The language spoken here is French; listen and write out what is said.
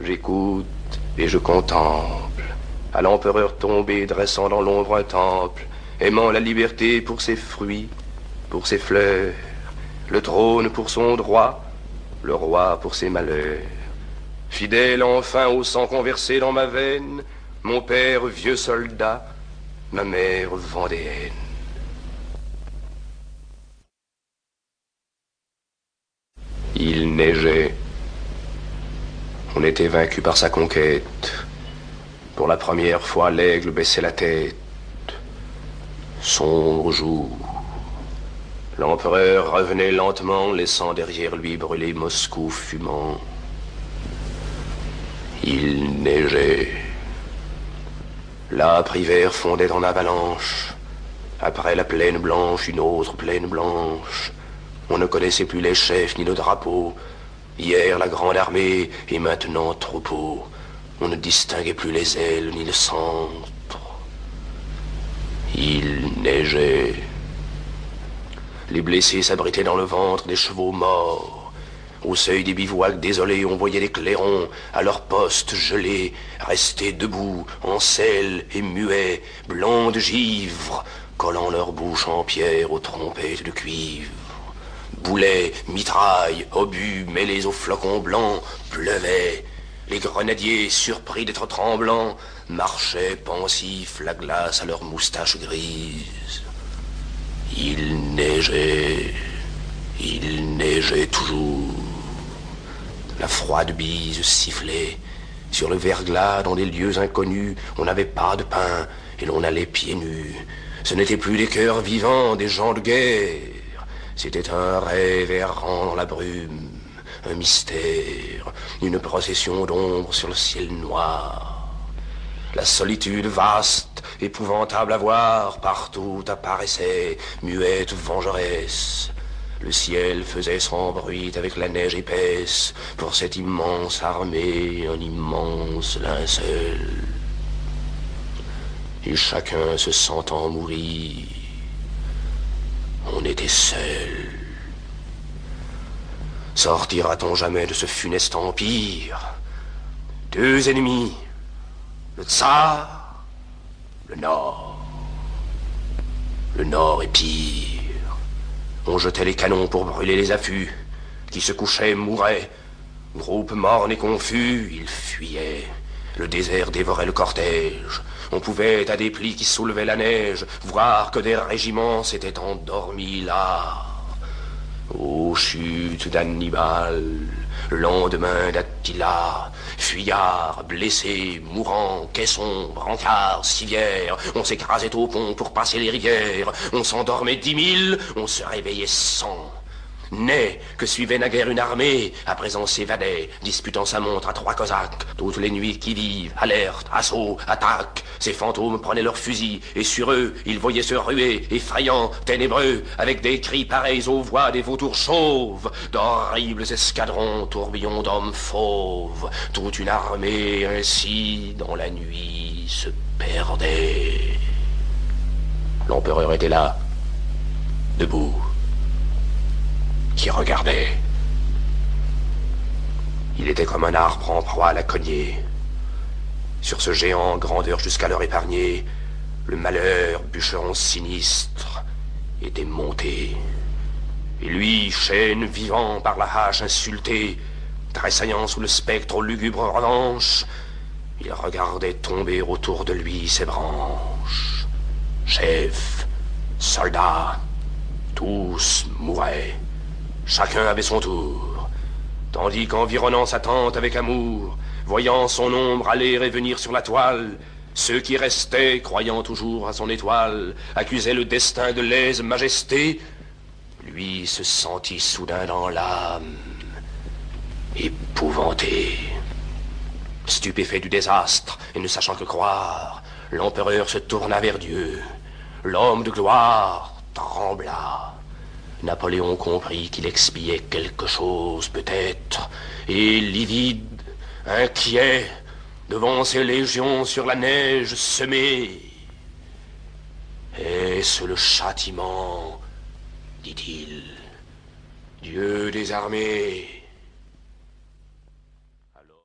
J'écoute et je contemple, à l'empereur tombé dressant dans l'ombre un temple, aimant la liberté pour ses fruits, pour ses fleurs, le trône pour son droit, le roi pour ses malheurs. Fidèle enfin au sang conversé dans ma veine, mon père vieux soldat, ma mère vendéenne. Il neigeait. On était vaincu par sa conquête. Pour la première fois, l'aigle baissait la tête. Sombre jour. L'empereur revenait lentement, laissant derrière lui brûler Moscou fumant. Il neigeait. L'âpre hiver fondait en avalanche. Après la plaine blanche, une autre plaine blanche. On ne connaissait plus les chefs ni le drapeau. Hier la grande armée et maintenant troupeau. On ne distinguait plus les ailes ni le centre. Il neigeait. Les blessés s'abritaient dans le ventre des chevaux morts. Au seuil des bivouacs désolés, on voyait les clairons, à leur poste gelés, rester debout, en selle et muets, blancs de givre, collant leur bouche en pierre aux trompettes de cuivre. Boulets, mitrailles, obus mêlés aux flocons blancs pleuvaient. Les grenadiers, surpris d'être tremblants, marchaient pensifs, la glace à leurs moustaches grises. Il neigeait, il neigeait toujours. La froide bise sifflait. Sur le verglas, dans des lieux inconnus, on n'avait pas de pain et l'on allait pieds nus. Ce n'étaient plus des cœurs vivants, des gens de guerre. C'était un rêve errant dans la brume, un mystère, une procession d'ombres sur le ciel noir. La solitude vaste, épouvantable à voir, partout apparaissait, muette vengeresse. Le ciel faisait son bruit avec la neige épaisse, pour cette immense armée, un immense linceul. Et chacun se sentant mourir, on était seul. Sortira-t-on jamais de ce funeste empire? Deux ennemis, le tsar, le nord. Le nord est pire. On jetait les canons pour brûler les affûts. Qui se couchaient mouraient. Groupe morne et confus, ils fuyaient. Le désert dévorait le cortège. On pouvait, à des plis qui soulevaient la neige, voir que des régiments s'étaient endormis là. Ô chute d'Hannibal, lendemain d'Attila, fuyards, blessés, mourants, caissons, brancards, civières, on s'écrasait au pont pour passer les rivières, on s'endormait dix mille, on se réveillait cent. Né, que suivait naguère une armée, à présent s'évadait, disputant sa montre à trois cosaques. Toutes les nuits qui vivent, alerte, assaut, attaque. Ces fantômes prenaient leurs fusils, et sur eux, ils voyaient se ruer, effrayants, ténébreux, avec des cris pareils aux voix des vautours chauves, d'horribles escadrons, tourbillons d'hommes fauves. Toute une armée ainsi, dans la nuit, se perdait. L'empereur était là, debout regardait. Il était comme un arbre en proie à la cognée. Sur ce géant, grandeur jusqu'à leur épargner, le malheur, bûcheron sinistre, était monté. Et lui, chêne vivant par la hache insultée, tressaillant sous le spectre aux lugubres revanches, il regardait tomber autour de lui ses branches. Chefs, soldats, tous mouraient. Chacun avait son tour, tandis qu'environnant sa tente avec amour, voyant son ombre aller et venir sur la toile, ceux qui restaient, croyant toujours à son étoile, accusaient le destin de l'aise majesté, lui se sentit soudain dans l'âme, épouvanté. Stupéfait du désastre et ne sachant que croire, l'empereur se tourna vers Dieu. L'homme de gloire trembla. Napoléon comprit qu'il expiait quelque chose, peut-être, et livide, inquiet, devant ces légions sur la neige semée. Est-ce le châtiment dit-il. Dieu des armées,